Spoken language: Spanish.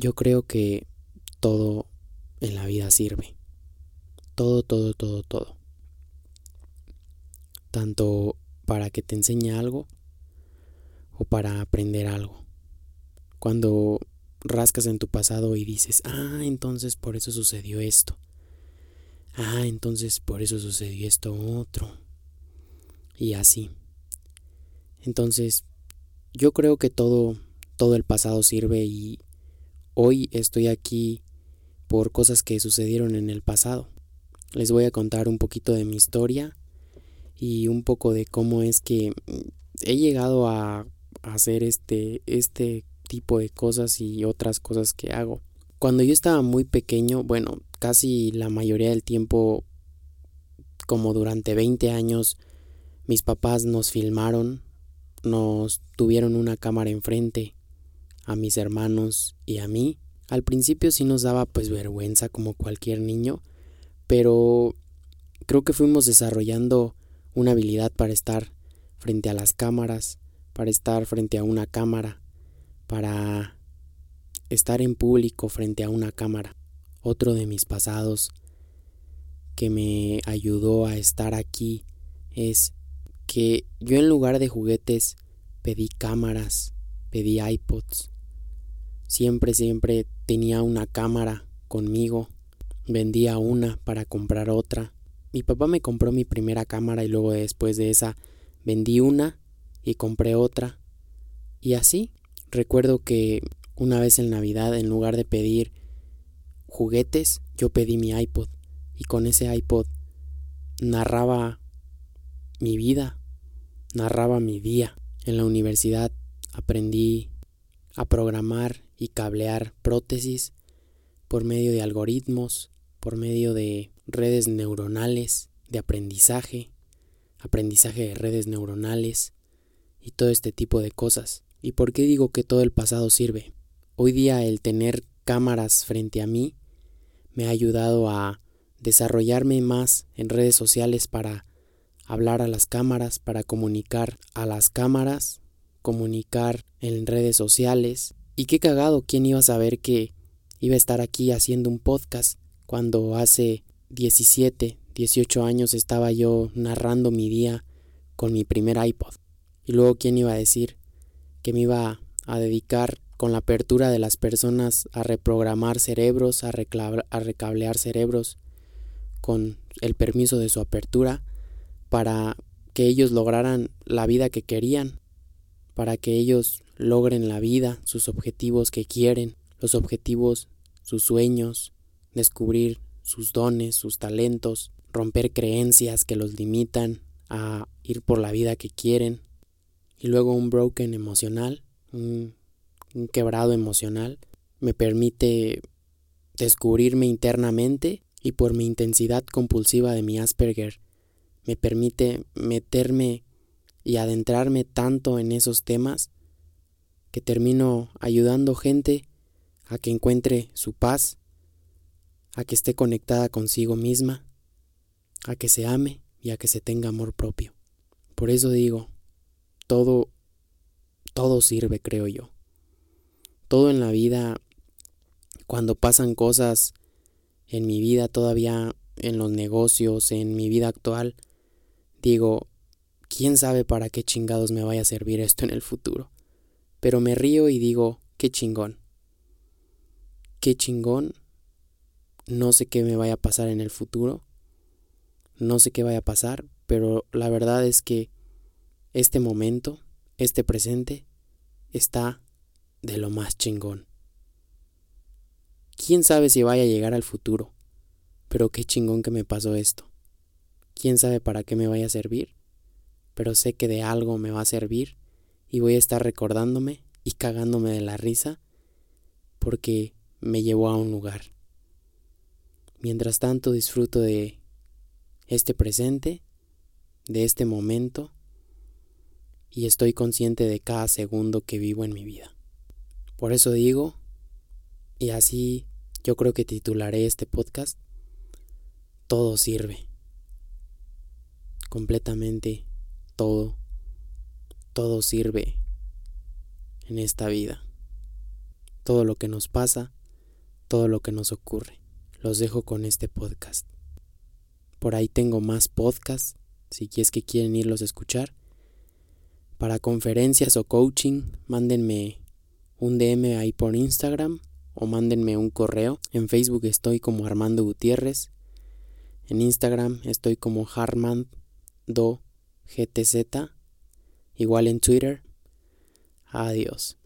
Yo creo que todo en la vida sirve. Todo, todo, todo, todo. Tanto para que te enseñe algo o para aprender algo. Cuando rascas en tu pasado y dices, ah, entonces por eso sucedió esto. Ah, entonces por eso sucedió esto otro. Y así. Entonces, yo creo que todo, todo el pasado sirve y hoy estoy aquí por cosas que sucedieron en el pasado. Les voy a contar un poquito de mi historia y un poco de cómo es que he llegado a hacer este, este tipo de cosas y otras cosas que hago. Cuando yo estaba muy pequeño, bueno, casi la mayoría del tiempo, como durante 20 años, mis papás nos filmaron, nos tuvieron una cámara enfrente a mis hermanos y a mí. Al principio sí nos daba pues vergüenza como cualquier niño, pero creo que fuimos desarrollando una habilidad para estar frente a las cámaras, para estar frente a una cámara, para estar en público frente a una cámara. Otro de mis pasados que me ayudó a estar aquí es que yo en lugar de juguetes pedí cámaras, pedí iPods. Siempre, siempre tenía una cámara conmigo. Vendía una para comprar otra. Mi papá me compró mi primera cámara y luego después de esa vendí una y compré otra. Y así, recuerdo que una vez en Navidad, en lugar de pedir juguetes, yo pedí mi iPod. Y con ese iPod narraba mi vida, narraba mi día. En la universidad aprendí a programar y cablear prótesis por medio de algoritmos, por medio de redes neuronales de aprendizaje, aprendizaje de redes neuronales, y todo este tipo de cosas. ¿Y por qué digo que todo el pasado sirve? Hoy día el tener cámaras frente a mí me ha ayudado a desarrollarme más en redes sociales para hablar a las cámaras, para comunicar a las cámaras, comunicar en redes sociales. Y qué cagado, ¿quién iba a saber que iba a estar aquí haciendo un podcast cuando hace 17, 18 años estaba yo narrando mi día con mi primer iPod? Y luego, ¿quién iba a decir que me iba a dedicar con la apertura de las personas a reprogramar cerebros, a, a recablear cerebros, con el permiso de su apertura, para que ellos lograran la vida que querían, para que ellos logren la vida, sus objetivos que quieren, los objetivos, sus sueños, descubrir sus dones, sus talentos, romper creencias que los limitan a ir por la vida que quieren, y luego un broken emocional, un, quebrado emocional, me permite descubrirme internamente y por mi intensidad compulsiva de mi Asperger, me permite meterme y adentrarme tanto en esos temas que termino ayudando gente a que encuentre su paz, a que esté conectada consigo misma, a que se ame y a que se tenga amor propio. Por eso digo, todo, todo sirve, creo yo. Todo en la vida, cuando pasan cosas en mi vida todavía, en los negocios, en mi vida actual, digo, quién sabe para qué chingados me vaya a servir esto en el futuro. Pero me río y digo, qué chingón. Qué chingón. No sé qué me vaya a pasar en el futuro. No sé qué vaya a pasar, pero la verdad es que este momento, este presente, está de lo más chingón. ¿Quién sabe si vaya a llegar al futuro? Pero qué chingón que me pasó esto. ¿Quién sabe para qué me vaya a servir? Pero sé que de algo me va a servir y voy a estar recordándome y cagándome de la risa porque me llevó a un lugar. Mientras tanto disfruto de este presente, de este momento, y estoy consciente de cada segundo que vivo en mi vida. Por eso digo, y así yo creo que titularé este podcast, todo sirve. Completamente todo, todo sirve en esta vida. todo lo que nos pasa, todo lo que nos ocurre. Los dejo con este podcast. Por ahí tengo más podcasts, si es que quieren irlos a escuchar. Para conferencias o coaching, mándenme un DM ahí por Instagram o mándenme un correo. En Facebook estoy como Armando Gutiérrez. En Instagram estoy como Harmando GTZ. Igual en Twitter. Adiós.